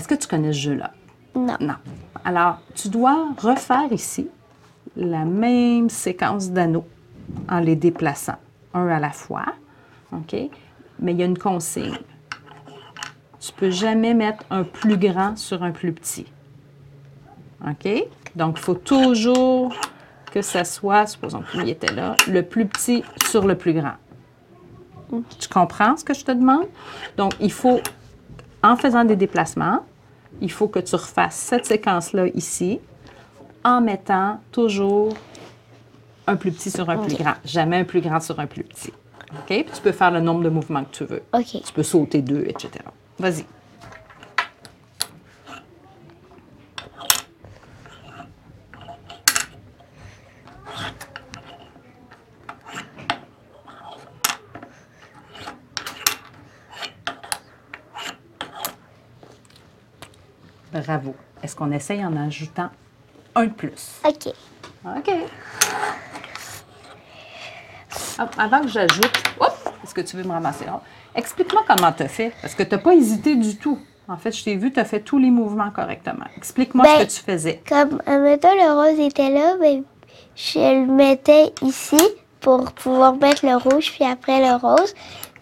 Est-ce que tu connais ce jeu-là? Non. Non. Alors, tu dois refaire ici la même séquence d'anneaux en les déplaçant un à la fois. OK? Mais il y a une consigne. Tu peux jamais mettre un plus grand sur un plus petit. OK? Donc, il faut toujours que ça soit, supposons qu'il était là, le plus petit sur le plus grand. Tu comprends ce que je te demande? Donc, il faut, en faisant des déplacements, il faut que tu refasses cette séquence-là ici en mettant toujours un plus petit sur un plus grand. Jamais un plus grand sur un plus petit. OK? Puis tu peux faire le nombre de mouvements que tu veux. OK. Tu peux sauter deux, etc. Vas-y. Bravo. Est-ce qu'on essaye en ajoutant un de plus? OK. OK. Hop, avant que j'ajoute, est-ce que tu veux me ramasser? Explique-moi comment tu as fait, parce que tu n'as pas hésité du tout. En fait, je t'ai vu, tu as fait tous les mouvements correctement. Explique-moi Ben- ce que tu faisais. Comme, admettons, le rose était là, ben, je le mettais ici pour pouvoir mettre le rouge, puis après le rose.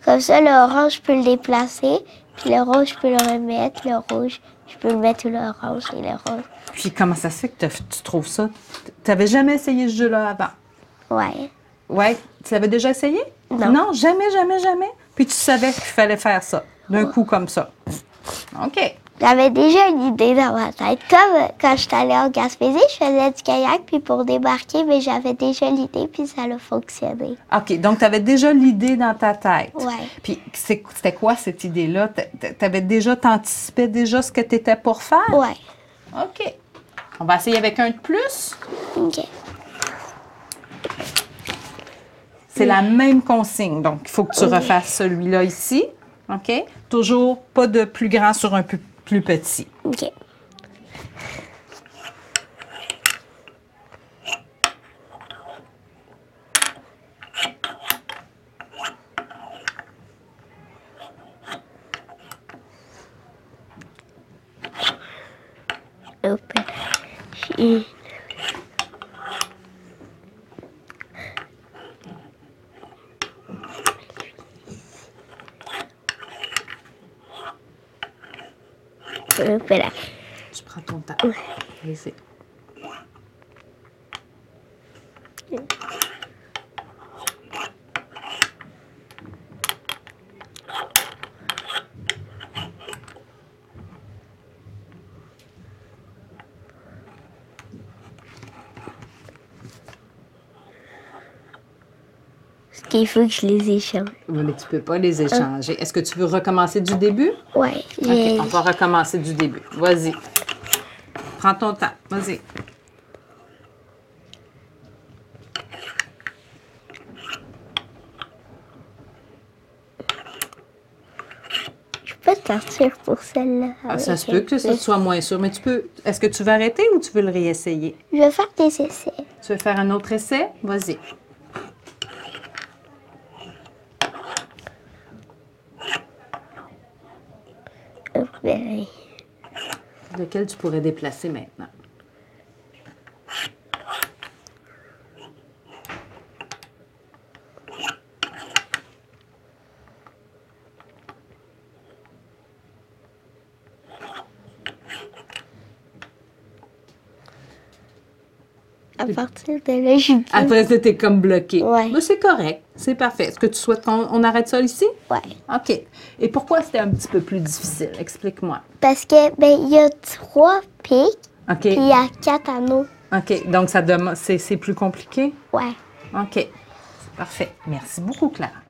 Comme ça, le orange, je peux le déplacer, puis le rose, je peux le remettre. Le rouge, je peux mettre le orange et le rose. Puis comment ça se fait que tu trouves ça? Tu n'avais jamais essayé ce jeu-là avant? Ouais. Ouais? Tu l'avais déjà essayé? Non. jamais, jamais, jamais? Puis tu savais qu'il fallait faire ça, d'un coup comme ça. OK. J'avais déjà une idée dans ma tête. Comme quand je suis allée en Gaspésie, je faisais du kayak, puis pour débarquer, mais j'avais déjà l'idée, puis ça a fonctionné. OK. Donc, tu avais déjà l'idée dans ta tête. Ouais. Puis c'était quoi cette idée-là? Tu avais déjà, t'anticipais déjà ce que tu étais pour faire? Ouais. OK. On va essayer avec un de plus. OK. C'est la même consigne. Donc, il faut que tu refasses celui-là ici. OK? Toujours pas de plus grand sur un plus, petit. OK. She- Open. Tu prends ton temps. Vas-y. Ce qu'il faut que je les échange. Oui, mais tu peux pas les échanger. Est-ce que tu veux recommencer du début? Ouais. OK, on va recommencer du début. Vas-y. Prends ton temps. Vas-y. Je peux sortir pour celle-là. Ah, ça se peut que ça soit moins sûr, mais tu peux. Est-ce que tu veux arrêter ou tu veux le réessayer? Je vais faire des essais. Tu veux faire un autre essai? Vas-y. Lequel tu pourrais déplacer maintenant? À partir de là, plus. Après, c'était comme bloqué. Ouais. Mais c'est correct. C'est parfait. Est-ce que tu souhaites qu'on on arrête ça ici? Ouais. OK. Et pourquoi c'était un petit peu plus difficile? Explique-moi. Parce que, ben, il y a trois pics, OK. puis il y a quatre anneaux. OK. Donc, ça demande, c'est, plus compliqué? Ouais. OK. C'est parfait. Merci beaucoup, Clara.